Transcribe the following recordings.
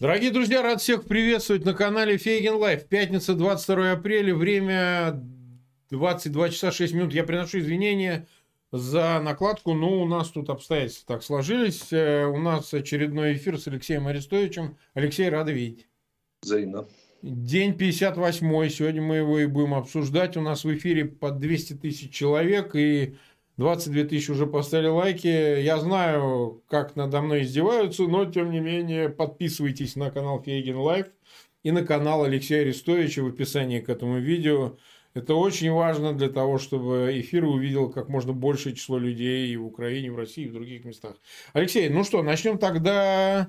Дорогие друзья, рад всех приветствовать на канале Фейгин Live. Пятница, 22 апреля, время 22 часа 6 минут. Я приношу извинения за накладку, но у нас тут обстоятельства так сложились. Э, у нас очередной эфир с Алексеем Арестовичем. Алексей, рад видеть. Взаимно. День 58 сегодня мы его и будем обсуждать. У нас в эфире под 200 тысяч человек, и 22 тысячи уже поставили лайки. Я знаю, как надо мной издеваются, но, тем не менее, подписывайтесь на канал Фейгин Live и на канал Алексея Арестовича в описании к этому видео. Это очень важно для того, чтобы эфир увидел как можно большее число людей и в Украине, и в России, и в других местах. Алексей, ну что, начнем тогда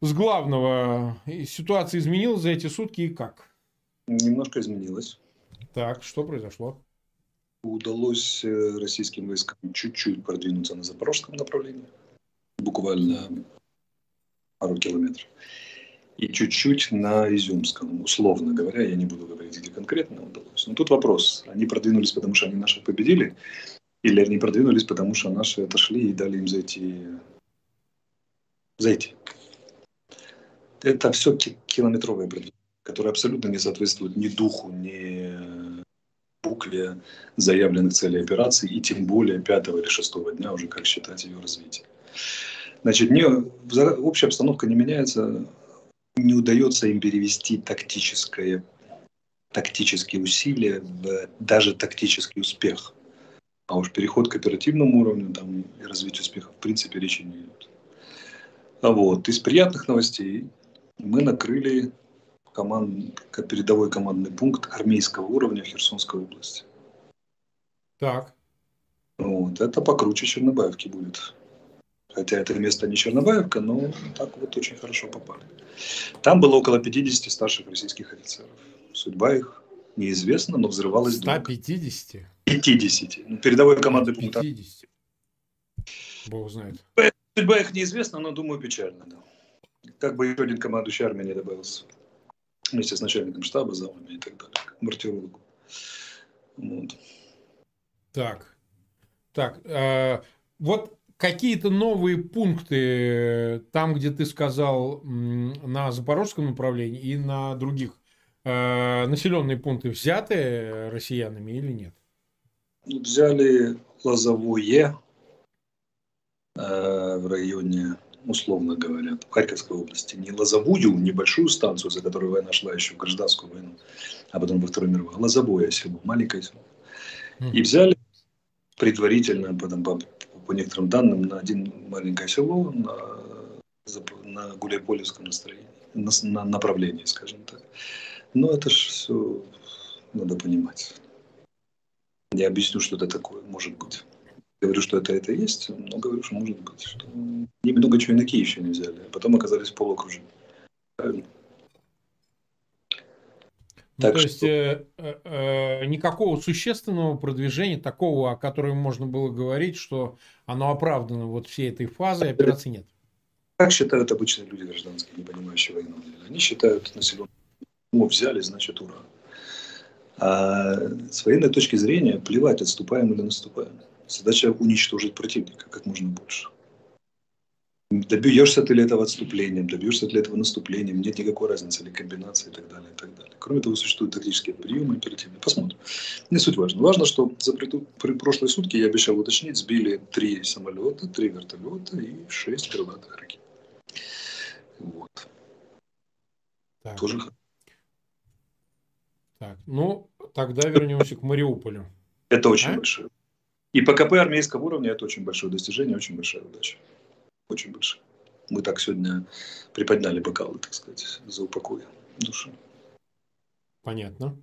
с главного. Ситуация изменилась за эти сутки и как? Немножко изменилась. Так, что произошло? Удалось э, российским войскам чуть-чуть продвинуться на запорожском направлении, буквально пару километров, и чуть-чуть на Изюмском, условно говоря, я не буду говорить, где конкретно удалось. Но тут вопрос, они продвинулись, потому что они наших победили, или они продвинулись, потому что наши отошли и дали им зайти, зайти. Это все километровое продвижение, которое абсолютно не соответствует ни духу, ни букве заявленных целей операции и тем более пятого или шестого дня уже как считать ее развитие. Значит, не, общая обстановка не меняется, не удается им перевести тактическое, тактические усилия в даже тактический успех. А уж переход к оперативному уровню там, и развитию успеха в принципе речи не идет. А вот, из приятных новостей мы накрыли команд, передовой командный пункт армейского уровня в Херсонской области. Так. Вот, это покруче Чернобаевки будет. Хотя это место не Чернобаевка, но так вот очень хорошо попали. Там было около 50 старших российских офицеров. Судьба их неизвестна, но взрывалась 150? 50. Ну, передовой командный пункт. 50. Бог знает. Судьба их неизвестна, но, думаю, печально, да. Как бы еще один командующий армией не добавился вместе с начальником штаба, замами и так далее, к мартирологу. Вот. Так, так, э, вот какие-то новые пункты там, где ты сказал на запорожском направлении и на других э, населенные пункты взяты россиянами или нет? Взяли Лозовое э, в районе условно говоря, в Харьковской области, не лозовую небольшую станцию, за которой война шла еще в гражданскую войну, а потом во Вторую мировую, а лозовое село, маленькое село. И взяли предварительно, потом, по, по некоторым данным, на один маленькое село на, на Гуляйполевском настроении, на, на направлении, скажем так. Но это же все надо понимать. Я объясню, что это такое, может быть говорю, что это это есть, но говорю, что может быть, что немного чего и на еще не взяли, а потом оказались в. Правильно? Ну, так то что... есть э, э, э, никакого существенного продвижения, такого, о котором можно было говорить, что оно оправдано вот всей этой фазой операции нет. Как считают обычные люди гражданские, не понимающие войну? Они считают населенную ну, взяли, значит, ура. А с военной точки зрения плевать, отступаем или наступаем. Задача уничтожить противника как можно больше. Добьешься ты ли этого отступлением, добьешься ли этого наступлением, нет никакой разницы, или комбинации и так далее, и так далее. Кроме того, существуют тактические приемы оперативные. Посмотрим. Не суть важно. Важно, что за при прошлые сутки, я обещал уточнить, сбили три самолета, три вертолета и шесть крылатых ракет. Вот. Так. Тоже Так, ну, тогда вернемся к Мариуполю. Это очень а? большое. И ПКП армейского уровня – это очень большое достижение, очень большая удача. Очень большая. Мы так сегодня приподняли бокалы, так сказать, за упокой души. Понятно.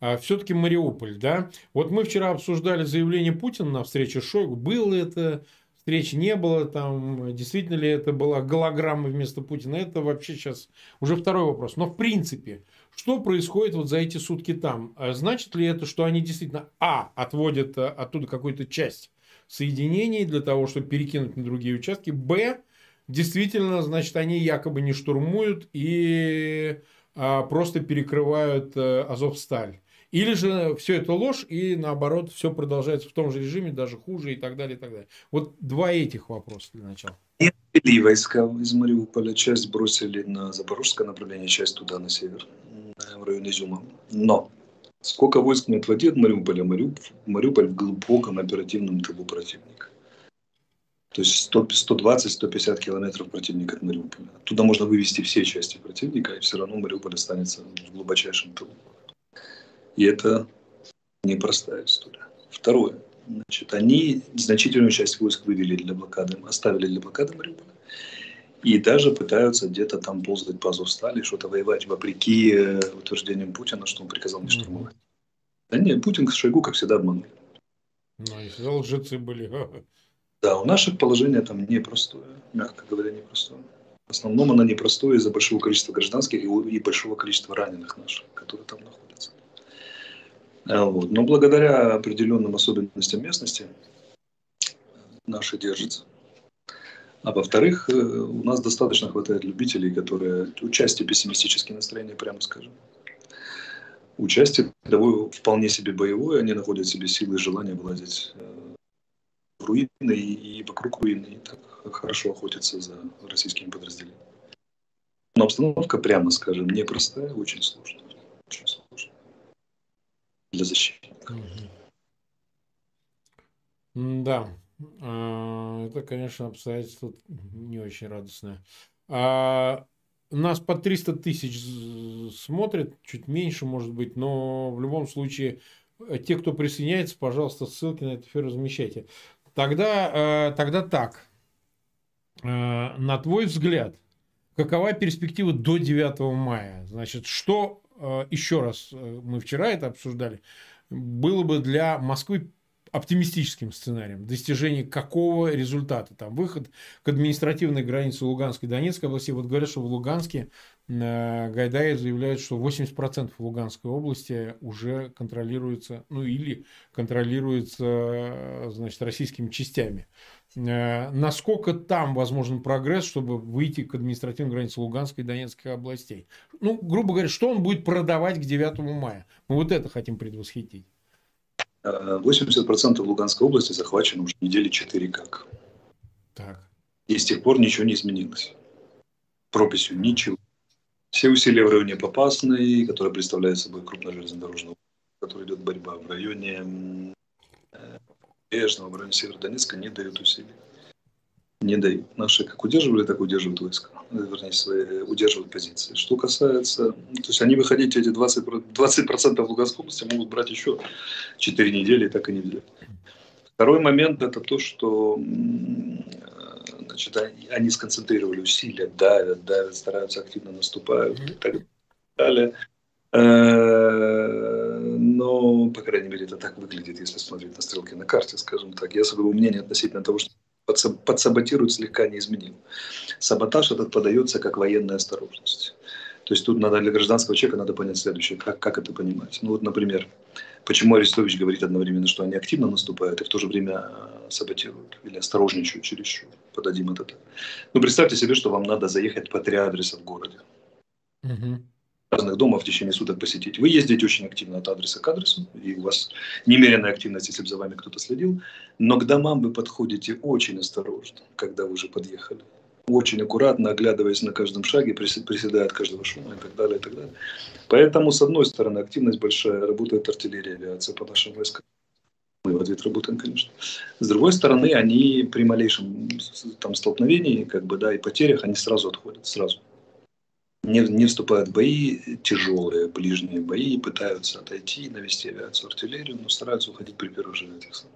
А все-таки Мариуполь, да? Вот мы вчера обсуждали заявление Путина на встрече Шойгу. Было это, встречи не было, там действительно ли это была голограмма вместо Путина? Это вообще сейчас уже второй вопрос. Но в принципе, что происходит вот за эти сутки там? А значит ли это, что они действительно, а, отводят э, оттуда какую-то часть соединений для того, чтобы перекинуть на другие участки, б, действительно, значит, они якобы не штурмуют и а, просто перекрывают а, Азовсталь. Или же все это ложь, и наоборот, все продолжается в том же режиме, даже хуже и так далее, и так далее. Вот два этих вопроса для начала. Отвели войска из Мариуполя, часть бросили на запорожское направление, часть туда, на север, в районе Изюма. Но сколько войск не отводит Мариуполя, Мариуполь, Мариуполь в глубоком оперативном тылу противника. То есть 120-150 километров противника от Мариуполя. Туда можно вывести все части противника, и все равно Мариуполь останется в глубочайшем тылу. И это непростая история. Второе. Значит, они значительную часть войск вывели для блокады, оставили для блокады Мариуполя. И даже пытаются где-то там ползать по Азовстали, что-то воевать, вопреки э, утверждениям Путина, что он приказал не штурмовать. Mm-hmm. Да нет, Путин с Шойгу, как всегда, обманули. Ну, если лжецы были. Да, у наших положение там непростое, мягко говоря, непростое. В основном оно непростое из-за большого количества гражданских и большого количества раненых наших, которые там находятся. А вот. Но благодаря определенным особенностям местности наши держатся. А во-вторых, э, у нас достаточно хватает любителей, которые участие пессимистические настроения, прямо скажем. Участие того вполне себе боевое, они находят себе силы и желание владеть э, в руины и, и вокруг руины, и так хорошо охотятся за российскими подразделениями. Но обстановка, прямо скажем, непростая, очень сложная. Очень сложная для защитника. Да, а, это, конечно, обстоятельство не очень радостное. А нас по 300 тысяч смотрят, чуть меньше, может быть, но в любом случае э, те, кто присоединяется, пожалуйста, ссылки на этот эфир размещайте. Тогда, э, тогда так. Э, на твой взгляд, какова перспектива до 9 мая? Значит, что, еще раз, мы вчера это обсуждали, было бы для Москвы оптимистическим сценарием достижения какого результата. Там выход к административной границе Луганской и Донецкой области. Вот говорят, что в Луганске э, Гайдай заявляет, что 80% Луганской области уже контролируется, ну или контролируется, э, значит, российскими частями. Э, насколько там возможен прогресс, чтобы выйти к административной границе Луганской и Донецкой областей? Ну, грубо говоря, что он будет продавать к 9 мая? Мы вот это хотим предвосхитить. 80% Луганской области захвачено уже недели 4 как. Так. И с тех пор ничего не изменилось. Прописью ничего. Все усилия в районе Попасной, которая представляет собой крупная железнодорожная в которой идет борьба в районе Бежного, в районе Северодонецка, не дают усилий не дают. Наши как удерживали, так удерживают войска. Вернее, свои, удерживают позиции. Что касается... То есть они выходить эти 20%, 20% в Луганской области могут брать еще 4 недели, и так и не взяли. Второй момент это то, что значит, они сконцентрировали усилия, давят, давят, стараются активно наступают и так далее. Но, по крайней мере, это так выглядит, если смотреть на стрелки на карте, скажем так. Я своего мнения относительно того, что подсаботирует, слегка не изменил. Саботаж этот подается как военная осторожность. То есть тут надо для гражданского человека надо понять следующее, как, как это понимать. Ну вот, например, почему Арестович говорит одновременно, что они активно наступают и в то же время э, саботируют или осторожничают чересчур. Подадим это так. Ну представьте себе, что вам надо заехать по три адреса в городе. Угу разных домов в течение суток посетить. Вы ездите очень активно от адреса к адресу, и у вас немеренная активность, если бы за вами кто-то следил. Но к домам вы подходите очень осторожно, когда вы уже подъехали. Очень аккуратно, оглядываясь на каждом шаге, приседая от каждого шума и так далее, и так далее. Поэтому, с одной стороны, активность большая, работает артиллерия, авиация по нашим войскам. Мы в ответ работаем, конечно. С другой стороны, они при малейшем там, столкновении как бы, да, и потерях, они сразу отходят, сразу не, не вступают в бои, тяжелые ближние бои, пытаются отойти, навести авиацию, артиллерию, но стараются уходить при первых же этих самых.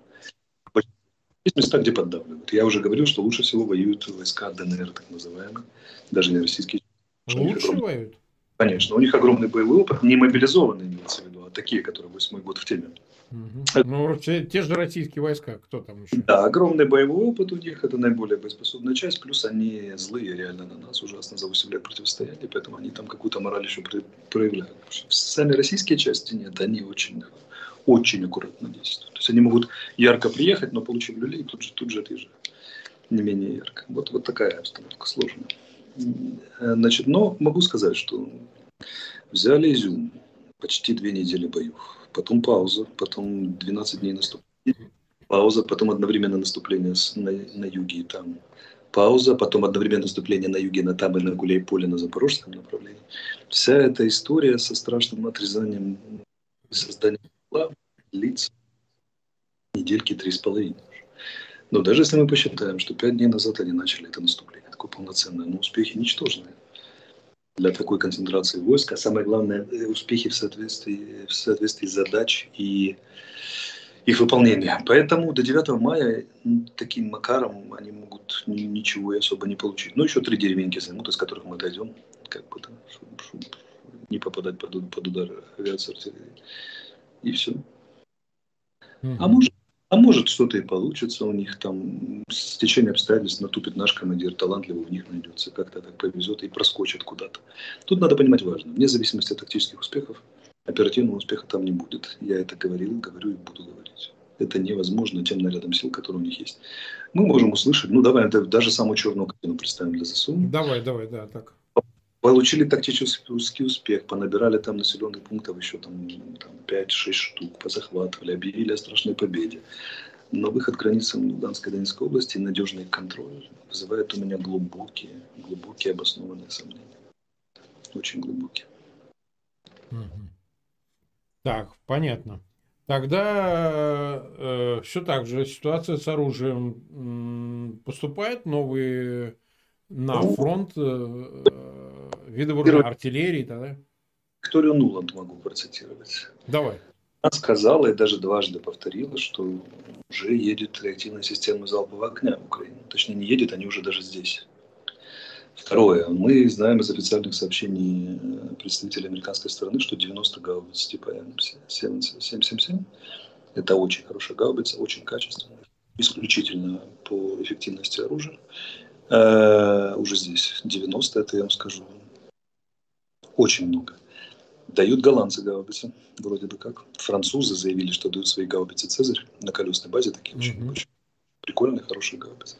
Есть места, где поддавливают. Я уже говорил, что лучше всего воюют войска ДНР, так называемые, даже не российские. Лучше огромный... воюют? Конечно, у них огромный боевой опыт, не мобилизованные имеется в виду, а такие, которые восьмой год в теме. Угу. Ну, те, те же российские войска, кто там еще? Да, огромный боевой опыт у них, это наиболее боеспособная часть, плюс они злые реально на нас, ужасно за 8 лет противостояния, поэтому они там какую-то мораль еще проявляют. Сами российские части нет, они очень, очень аккуратно действуют. То есть они могут ярко приехать, но получив люлей, тут же, тут же отъезжают. Не менее ярко. Вот, вот такая обстановка сложная. Значит, но могу сказать, что взяли Изюм, почти две недели боев. Потом пауза, потом 12 дней наступления, пауза, потом одновременно наступление на, на юге и там пауза, потом одновременно наступление на юге, на там и на Гуляй-Поле на запорожском направлении. Вся эта история со страшным отрезанием и созданием длится недельки три с половиной. Но даже если мы посчитаем, что пять дней назад они начали это наступление, такое полноценное, но успехи ничтожные для такой концентрации войск, а самое главное, э, успехи в соответствии, в соответствии задач и их выполнения. Поэтому до 9 мая таким макаром они могут ничего особо не получить. Ну, еще три деревеньки займут, из которых мы дойдем, как бы, да, чтобы, чтобы не попадать под, под удар авиации, артиллерии. И все. Mm-hmm. А может, а может что-то и получится у них там, с течением обстоятельств натупит наш командир, талантливый в них найдется, как-то так повезет и проскочит куда-то. Тут надо понимать важно, вне зависимости от тактических успехов, оперативного успеха там не будет. Я это говорил, говорю и буду говорить. Это невозможно тем нарядом сил, которые у них есть. Мы можем услышать, ну давай даже самую черную картину представим для ЗСУ. Давай, давай, да, так получили тактический успех, понабирали там населенных пунктов еще там, там 5-6 штук, позахватывали, объявили о страшной победе. Но выход к границам Луганской и Донецкой области надежный контроль вызывает у меня глубокие, глубокие обоснованные сомнения. Очень глубокие. Так, понятно. Тогда э, все так же ситуация с оружием поступает новые на ну, фронт э, виды вооружения, артиллерии тогда? Викторию Нуланд могу процитировать. Давай. Она сказала и даже дважды повторила, что уже едет реактивная система залпового огня в Украину. Точнее, не едет, они уже даже здесь. Второе. Мы знаем из официальных сообщений э, представителей американской стороны, что 90 гаубиц типа М777 – это очень хорошая гаубица, очень качественная, исключительно по эффективности оружия. Э, уже здесь 90, это я вам скажу, очень много. Дают голландцы гаубицы, вроде бы как. Французы заявили, что дают свои гаубицы «Цезарь» на колесной базе, такие mm-hmm. очень, прикольные, хорошие гаубицы.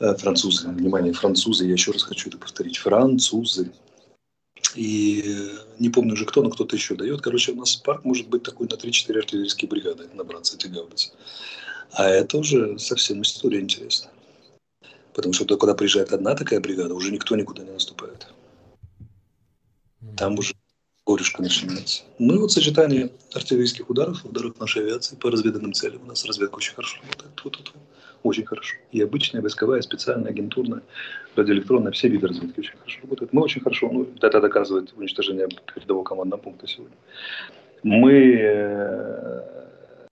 Э, французы, внимание, французы, я еще раз хочу это повторить, французы. И э, не помню уже кто, но кто-то еще дает. Короче, у нас парк может быть такой на 3-4 артиллерийские бригады набраться эти гаубицы. А это уже совсем история интересная. Потому что когда приезжает одна такая бригада, уже никто никуда не наступает. Там уже горюшка начинается. Ну и вот сочетание артиллерийских ударов, ударов нашей авиации по разведанным целям. У нас разведка очень хорошо работает. Вот, вот, вот. Очень хорошо. И обычная войсковая, специальная, агентурная, радиоэлектронная, все виды разведки очень хорошо работают. Мы очень хорошо, ну, это доказывает уничтожение передового командного пункта сегодня. Мы э,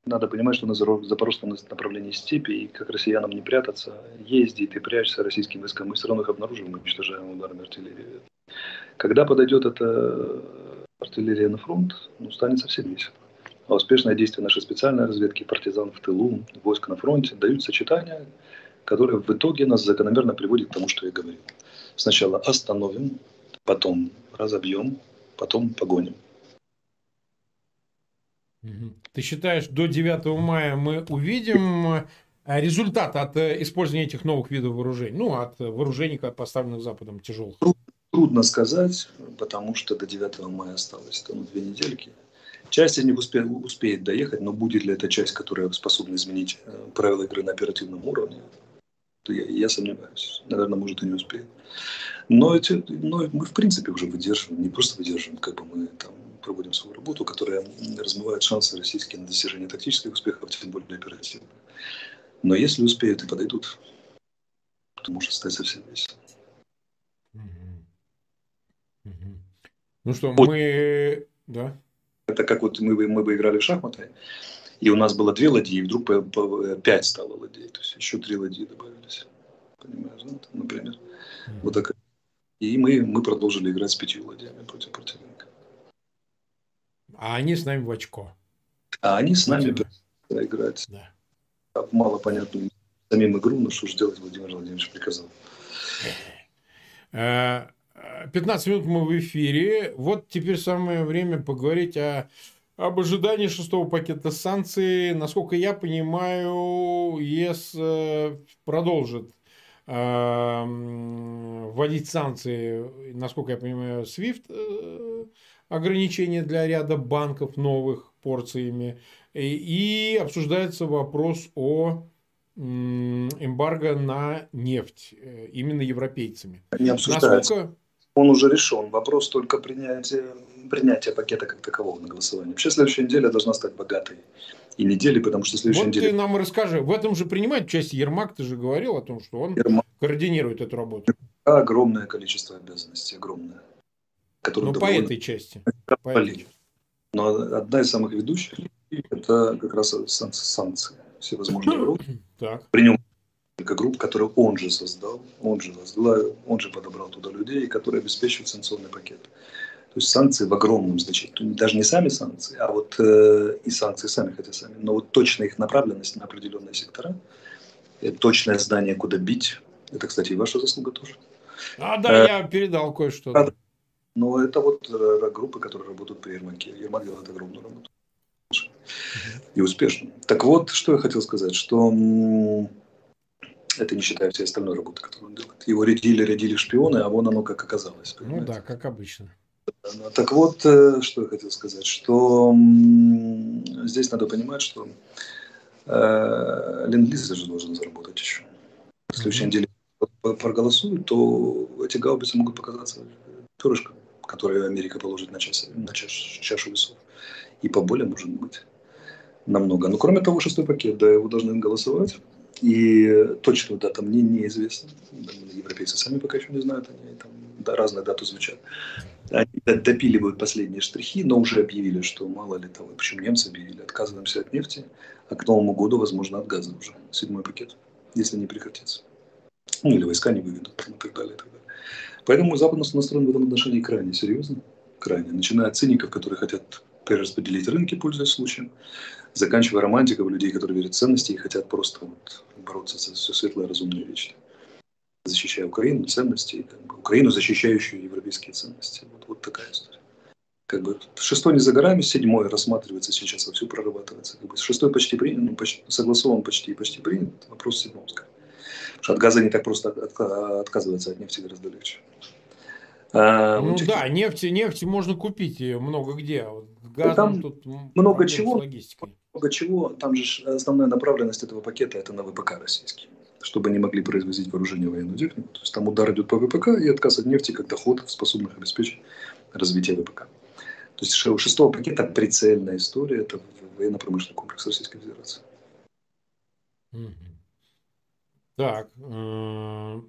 надо понимать, что на запорожском направлении степи, и как россиянам не прятаться, ездить и прячься российским войскам, мы все равно их обнаружим, мы уничтожаем ударами артиллерии. Когда подойдет эта артиллерия на фронт, ну, станет совсем весело. А успешное действие нашей специальной разведки, партизан в тылу, войск на фронте дают сочетания, которые в итоге нас закономерно приводят к тому, что я говорил. Сначала остановим, потом разобьем, потом погоним. Ты считаешь, до 9 мая мы увидим э, результат от э, использования этих новых видов вооружений? Ну, от вооружений, поставленных Западом, тяжелых? Трудно сказать, потому что до 9 мая осталось там две недельки. Часть из них успеет, успеет доехать, но будет ли эта часть, которая способна изменить э, правила игры на оперативном уровне, то я, я сомневаюсь. Наверное, может и не успеет. Но, эти, но мы, в принципе, уже выдерживаем, не просто выдерживаем, как бы мы там проводим свою работу, которая размывает шансы российские на достижение тактических успехов, тем более оперативно. Но если успеют и подойдут, то может стать совсем весело. Ну что, мы... Да. Это как вот мы, мы бы играли в шахматы, и у нас было две ладьи, и вдруг по, по, пять стало ладей. То есть еще три ладьи добавились. Понимаешь, да? например. Mm-hmm. Вот так. И мы, мы продолжили играть с пятью ладьями против противника. А они с нами в очко. А они с нами да, играть. Да. Мало понятно самим игру, но что же делать, Владимир Владимирович приказал. 15 минут мы в эфире. Вот теперь самое время поговорить о, об ожидании шестого пакета санкций. Насколько я понимаю, ЕС э, продолжит э, вводить санкции, насколько я понимаю, SWIFT ограничения для ряда банков новых порциями. И, и обсуждается вопрос о эмбарго на нефть э, именно европейцами. Не обсуждается. Насколько... Он уже решен. Вопрос только принятия, принятия пакета как такового на голосование. Вообще следующая неделя должна стать богатой и недели, потому что следующая вот неделя... ты нам расскажи, в этом же принимает часть Ермак, ты же говорил о том, что он Ермак... координирует эту работу. Огромное количество обязанностей, огромное. Ну, по этой части. По этой. Но одна из самых ведущих это как раз санкции. Всевозможные группы. Так. При нем групп, которые он же создал, он же возглавил, он же подобрал туда людей, которые обеспечивают санкционный пакет. То есть санкции в огромном значении. Даже не сами санкции, а вот э, и санкции сами, хотя сами, но вот точная их направленность на определенные сектора, точное знание, куда бить. Это, кстати, и ваша заслуга тоже. А, да, э, я передал кое-что. Да, но это вот э, группы, которые работают при Ермаке. Ермак делает огромную работу. И успешно. Так вот, что я хотел сказать, что это не считая всей остальной работы, которую он делает. Его рядили, рядили шпионы, а вон оно как оказалось. Ну понимаете? Ну да, как обычно. Так вот, э, что я хотел сказать, что здесь надо понимать, что э, Ленд-Лиз же должен заработать еще. В следующей неделе проголосуют, то эти гаубицы могут показаться перышком которые Америка положит на, час, на чаш, чашу весов. И поболее может быть намного. Но кроме того, шестой пакет, да, его должны голосовать. И точную дату мне неизвестна. Европейцы сами пока еще не знают, они там да, разные даты звучат. Они допиливают последние штрихи, но уже объявили, что мало ли того, почему немцы объявили, отказываемся от нефти, а к Новому году, возможно, от газа уже. Седьмой пакет, если не прекратится. Ну, или войска не выведут, и так далее, и так далее. Поэтому Запад настроен в этом отношении крайне серьезно, крайне. Начиная от циников, которые хотят перераспределить рынки, пользуясь случаем, заканчивая романтиков, людей, которые верят в ценности и хотят просто вот бороться за все светлое, разумное и вечное. Защищая Украину, ценности, как бы, Украину, защищающую европейские ценности. Вот, вот такая история. Как бы шестой не за горами, седьмой рассматривается сейчас, во все прорабатывается. Как бы, шестой почти принят, ну, почти, согласован почти и почти принят. Вопрос седьмого. Потому что от газа не так просто отказываться, от нефти гораздо легче. А, ну вот да, нефти, нефти можно купить много где. А Газ там тут много чего, много чего. Там же основная направленность этого пакета это на ВПК российский, чтобы они могли производить вооружение военную технику. То есть там удар идет по ВПК и отказ от нефти как доход, способных обеспечить развитие ВПК. То есть у шестого пакета прицельная история это военно-промышленный комплекс Российской Федерации. Так, э,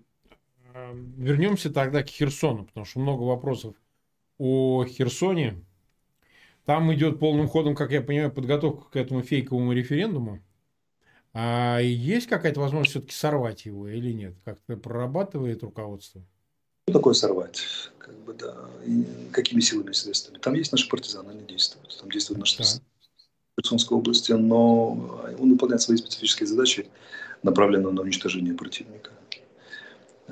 э, вернемся тогда к Херсону, потому что много вопросов о Херсоне. Там идет полным ходом, как я понимаю, подготовка к этому фейковому референдуму. А есть какая-то возможность все-таки сорвать его или нет? Как-то прорабатывает руководство? Что такое сорвать? Как бы, да. И какими силами и средствами? Там есть наши партизаны, они действуют. Там действуют наши да. Херсонской области, но он выполняет свои специфические задачи направленную на уничтожение противника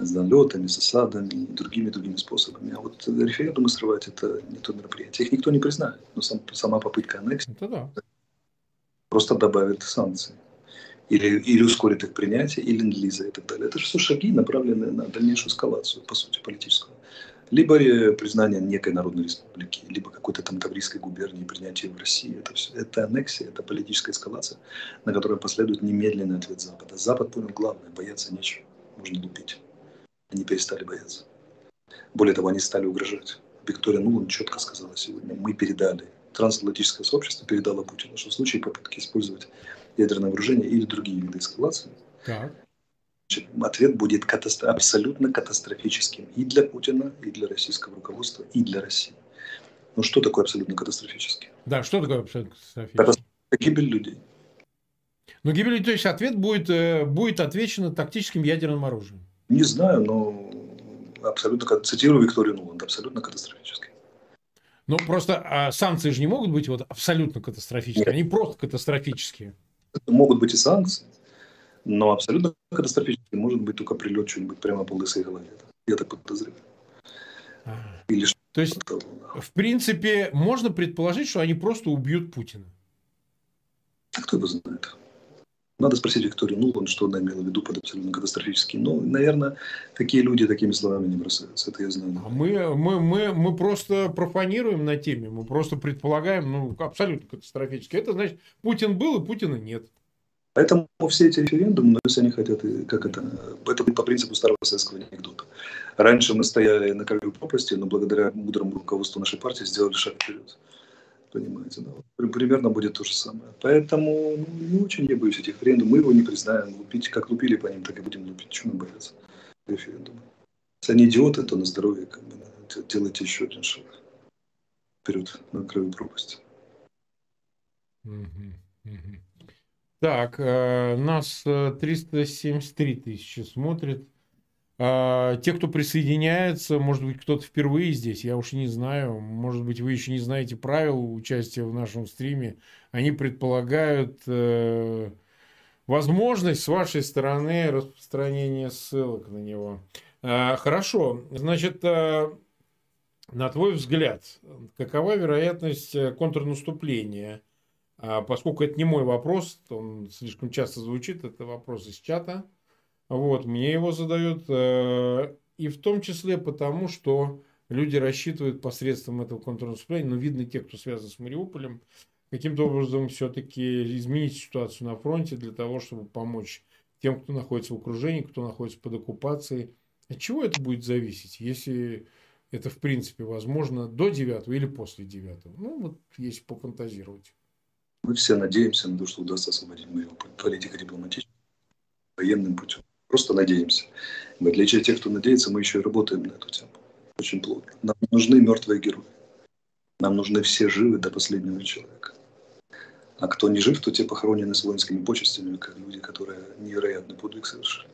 с налетами, засадами и другими другими способами. А вот референдумы срывать это не то мероприятие. Их никто не признает. Но сам, сама попытка аннексии да. просто добавит санкции. Или, или ускорит их принятие, или ленд и так далее. Это же все шаги, направленные на дальнейшую эскалацию, по сути, политическую либо признание некой народной республики, либо какой-то там Таврийской губернии, принятие в России. Это, все, это аннексия, это политическая эскалация, на которую последует немедленный ответ Запада. Запад понял главное, бояться нечего, можно лупить. Они перестали бояться. Более того, они стали угрожать. Виктория Нулан четко сказала сегодня, мы передали, трансатлантическое сообщество передало Путину, что в случае попытки использовать ядерное вооружение или другие виды эскалации, так ответ будет катастро- абсолютно катастрофическим и для Путина, и для российского руководства, и для России. Ну что такое абсолютно катастрофический? Да, что такое абсолютно катастрофический? Это гибель людей. Но гибель, то есть ответ будет, э, будет отвечен тактическим ядерным оружием. Не знаю, но абсолютно, цитирую Викторию Нуланд, абсолютно катастрофический. Ну, просто а санкции же не могут быть вот абсолютно катастрофические, Нет. они просто катастрофические. Могут быть и санкции, но абсолютно катастрофически может быть только прилет что-нибудь прямо по лысой голове. Я так подозреваю. Или что То есть, того, да. в принципе, можно предположить, что они просто убьют Путина. А кто его знает? Надо спросить Викторию Нулан, что она имела в виду под абсолютно катастрофически. Ну, наверное, такие люди такими словами не бросаются. Это я знаю. А мы, мы, мы, мы просто профанируем на теме, мы просто предполагаем, ну, абсолютно катастрофически. Это значит, Путин был и Путина нет. Поэтому все эти референдумы, ну, если они хотят, как это, это по принципу старого советского анекдота. Раньше мы стояли на краю пропасти, но благодаря мудрому руководству нашей партии сделали шаг вперед. Понимаете, да? Примерно будет то же самое. Поэтому ну, не очень я боюсь этих референдумов. Мы его не признаем. Лупить, как лупили по ним, так и будем лупить. Чего мы бояться референдума? Если они идиоты, то на здоровье как бы, делайте еще один шаг вперед на краю пропасти. Так, э, нас 373 э, тысячи смотрит. А, те, кто присоединяется, может быть, кто-то впервые здесь, я уж не знаю, может быть, вы еще не знаете правил участия в нашем стриме, они предполагают э, возможность с вашей стороны распространения ссылок на него. Э, хорошо, значит, э, на твой взгляд, какова вероятность э, контрнаступления? А, поскольку это не мой вопрос, он слишком часто звучит, это вопрос из чата. Вот, мне его задают. Э, и в том числе потому, что люди рассчитывают посредством этого контрнаступления, но видно те, кто связан с Мариуполем, каким-то образом все-таки изменить ситуацию на фронте для того, чтобы помочь тем, кто находится в окружении, кто находится под оккупацией. От чего это будет зависеть, если это в принципе возможно до 9 или после 9? Ну, вот если пофантазировать. Мы все надеемся на то, что удастся освободить Мариуполь политико-дипломатически, военным путем. Просто надеемся. В отличие от тех, кто надеется, мы еще и работаем на эту тему. Очень плотно. Нам нужны мертвые герои. Нам нужны все живы до последнего человека. А кто не жив, то те похоронены с воинскими почестями, как люди, которые невероятный подвиг совершили.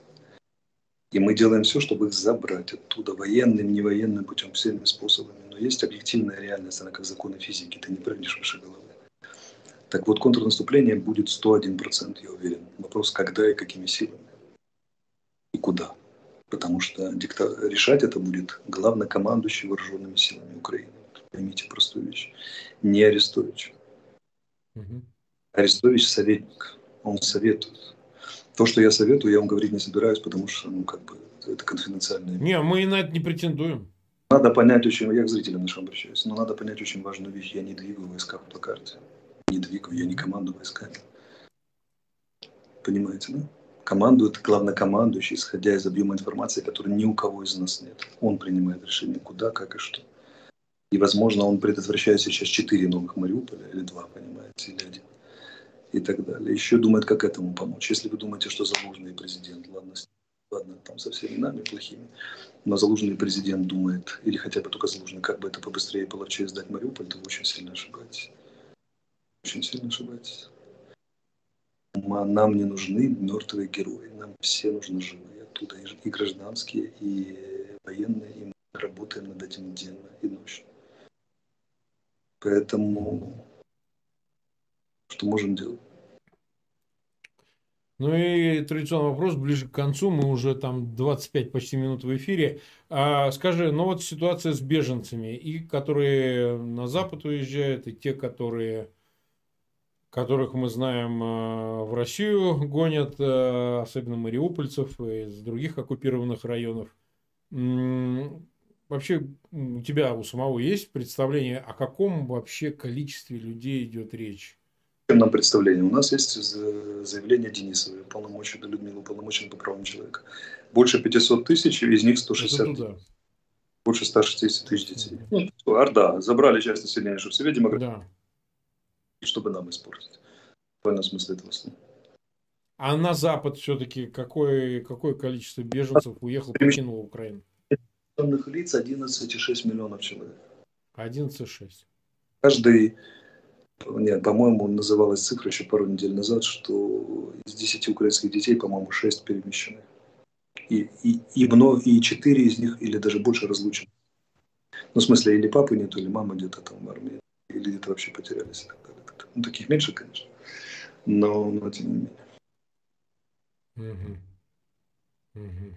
И мы делаем все, чтобы их забрать оттуда военным, невоенным путем, всеми способами. Но есть объективная реальность, она как законы физики, ты не прыгнешь выше головы. Так вот, контрнаступление будет 101%, я уверен. Вопрос, когда и какими силами и куда. Потому что дикта... решать это будет главнокомандующий вооруженными силами Украины. Поймите простую вещь. Не Арестович. Угу. Арестович советник. Он советует. То, что я советую, я вам говорить не собираюсь, потому что, ну, как бы, это конфиденциальное. Не, мы на это не претендуем. Надо понять очень, я к зрителям нашим обращаюсь, но надо понять очень важную вещь. Я не двигаю войска по карте. Не двигаю, я не командую войсками. Понимаете, да? Командует главнокомандующий, исходя из объема информации, который ни у кого из нас нет. Он принимает решение, куда, как и что. И, возможно, он предотвращает сейчас четыре новых Мариуполя, или два, понимаете, или один. И так далее. Еще думает, как этому помочь. Если вы думаете, что залужный президент, ладно, ладно там со всеми нами плохими, но залужный президент думает, или хотя бы только залужный, как бы это побыстрее и половче сдать Мариуполь, то вы очень сильно ошибаетесь. Очень сильно ошибаетесь. Нам не нужны мертвые герои, нам все нужны живые оттуда, и гражданские, и военные, и мы работаем над этим денно и ночью. Поэтому что можем делать? Ну и традиционный вопрос ближе к концу. Мы уже там 25 почти минут в эфире. А, скажи, ну вот ситуация с беженцами, и которые на Запад уезжают, и те, которые которых мы знаем э, в Россию гонят, э, особенно мариупольцев из других оккупированных районов. Вообще у тебя, у самого есть представление, о каком вообще количестве людей идет речь? нам представление. У нас есть заявление Денисовой, полномочия до Людмилы, полномочия по правам человека. Больше 500 тысяч, из них 160 Больше 160 тысяч детей. Ну, Орда. Забрали часть населения, чтобы себе демократию. Да чтобы нам испортить. В полном смысле этого слова. А на Запад все-таки какое, какое количество беженцев уехало, покинуло Украину? лиц 11,6 миллионов человек. 11,6. Каждый, нет, по-моему, называлась цифра еще пару недель назад, что из 10 украинских детей, по-моему, 6 перемещены. И, и, и, мно, и 4 из них, или даже больше разлучены. Ну, в смысле, или папы нет, или мама где-то там в армии, или где-то вообще потерялись и так далее. Ну, таких меньше, конечно, но, но тем не менее. Угу. Угу.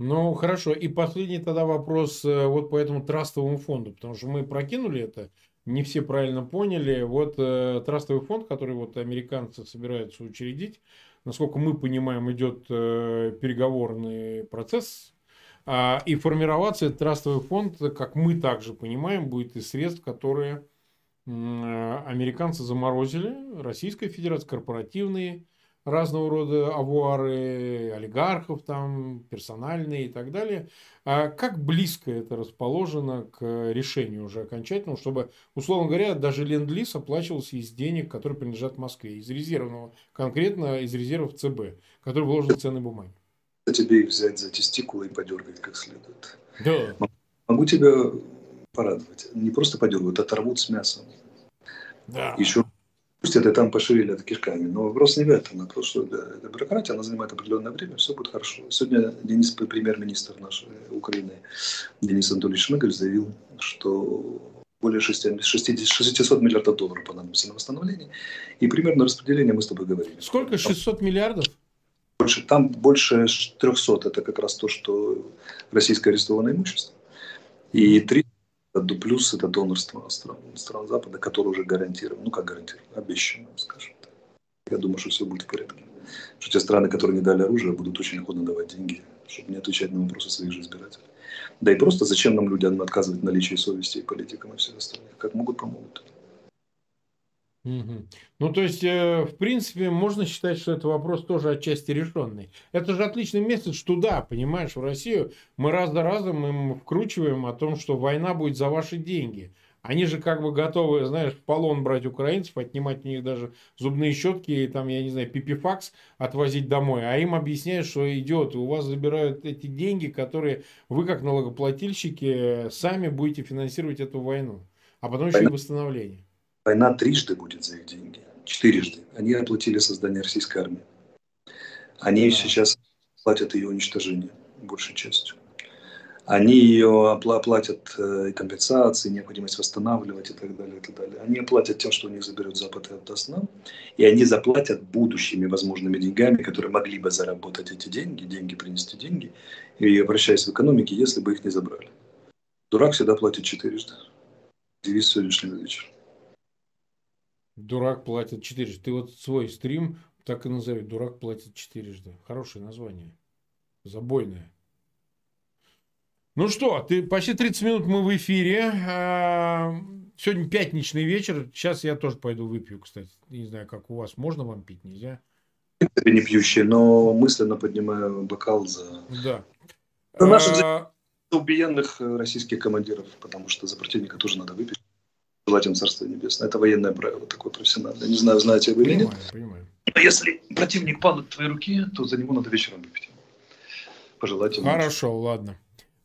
Ну, хорошо. И последний тогда вопрос э, вот по этому трастовому фонду, потому что мы прокинули это не все правильно поняли. Вот э, трастовый фонд, который вот американцы собираются учредить, насколько мы понимаем, идет э, переговорный процесс. А, и формироваться этот трастовый фонд, как мы также понимаем, будет из средств, которые американцы заморозили, Российская Федерация, корпоративные разного рода авуары, олигархов там, персональные и так далее. А как близко это расположено к решению уже окончательному, чтобы, условно говоря, даже ленд-лиз оплачивался из денег, которые принадлежат Москве, из резервного, конкретно из резервов ЦБ, который вложил в ценные бумаги? Тебе их взять за тестикулы и подергать как следует. Да. Могу тебя порадовать. Не просто подергают, оторвут с мясом. Да. Еще Пусть это там пошевелят кишками, но вопрос не в этом. Вопрос, что эта бюрократия, она занимает определенное время, все будет хорошо. Сегодня Денис, премьер-министр нашей Украины, Денис Анатольевич Шмыгаль заявил, что более 60, 600 миллиардов долларов понадобится на восстановление. И примерно распределение мы с тобой говорили. Сколько? 600 миллиардов? Больше, там больше 300. Это как раз то, что российское арестованное имущество. И 300 Плюс это донорство стран, стран Запада, которое уже гарантировано, ну как гарантировано, обещано, скажем так. Я думаю, что все будет в порядке. Что те страны, которые не дали оружие, будут очень охотно давать деньги, чтобы не отвечать на вопросы своих же избирателей. Да и просто зачем нам людям отказывать в совести и политикам и всех остальных? Как могут, помогут. Угу. Ну, то есть, э, в принципе, можно считать, что это вопрос тоже отчасти решенный. Это же отличный месседж туда, понимаешь, в Россию. Мы раз за разом им вкручиваем о том, что война будет за ваши деньги. Они же как бы готовы, знаешь, в полон брать украинцев, отнимать у них даже зубные щетки и там, я не знаю, пипифакс отвозить домой. А им объясняют, что идет, у вас забирают эти деньги, которые вы как налогоплательщики сами будете финансировать эту войну. А потом еще и восстановление. Война трижды будет за их деньги. Четырежды. Они оплатили создание российской армии. Они да. сейчас платят ее уничтожение большей частью. Они ее оплатят э, компенсации, необходимость восстанавливать и так далее, и так далее. Они оплатят тем, что у них заберут Запад и отдаст нам. И они заплатят будущими возможными деньгами, которые могли бы заработать эти деньги, деньги принести деньги, и обращаясь в экономике, если бы их не забрали. Дурак всегда платит четырежды. Девиз сегодняшнего вечера. Дурак платит четырежды. Ты вот свой стрим так и назови. Дурак платит четырежды. Хорошее название. Забойное. Ну что, ты почти 30 минут мы в эфире. А, сегодня пятничный вечер. Сейчас я тоже пойду выпью, кстати. Не знаю, как у вас. Можно вам пить? Нельзя? Я не пьющий, но мысленно поднимаю бокал за... Да. За наших а... убиенных российских командиров, потому что за противника тоже надо выпить желать им Царство Небесное. Это военное правило такое профессиональное. Не знаю, знаете вы или нет. Понимаю. Но если противник падает в твоей руке, то за него надо вечером выпить. Пожелать ему. Хорошо, ладно.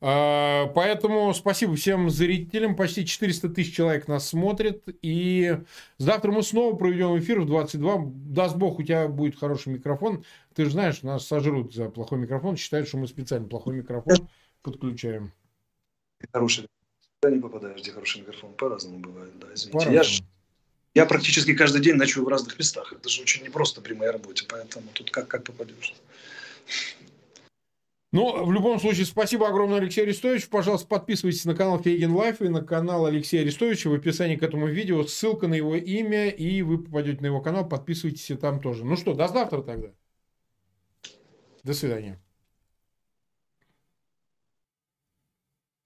А, поэтому спасибо всем зрителям. Почти 400 тысяч человек нас смотрит. И завтра мы снова проведем эфир в 22. Даст Бог, у тебя будет хороший микрофон. Ты же знаешь, нас сожрут за плохой микрофон. Считают, что мы специально плохой микрофон подключаем. Хороший Никогда не попадаешь, где хороший микрофон. По-разному бывает, да, извините. Я, ж, я практически каждый день ночую в разных местах. Это же очень непросто при моей работе, поэтому тут как, как попадешь. Ну, в любом случае, спасибо огромное, Алексей Арестович. Пожалуйста, подписывайтесь на канал Фейгин Live и на канал Алексея Арестовича. В описании к этому видео ссылка на его имя, и вы попадете на его канал. Подписывайтесь и там тоже. Ну что, до завтра тогда. До свидания.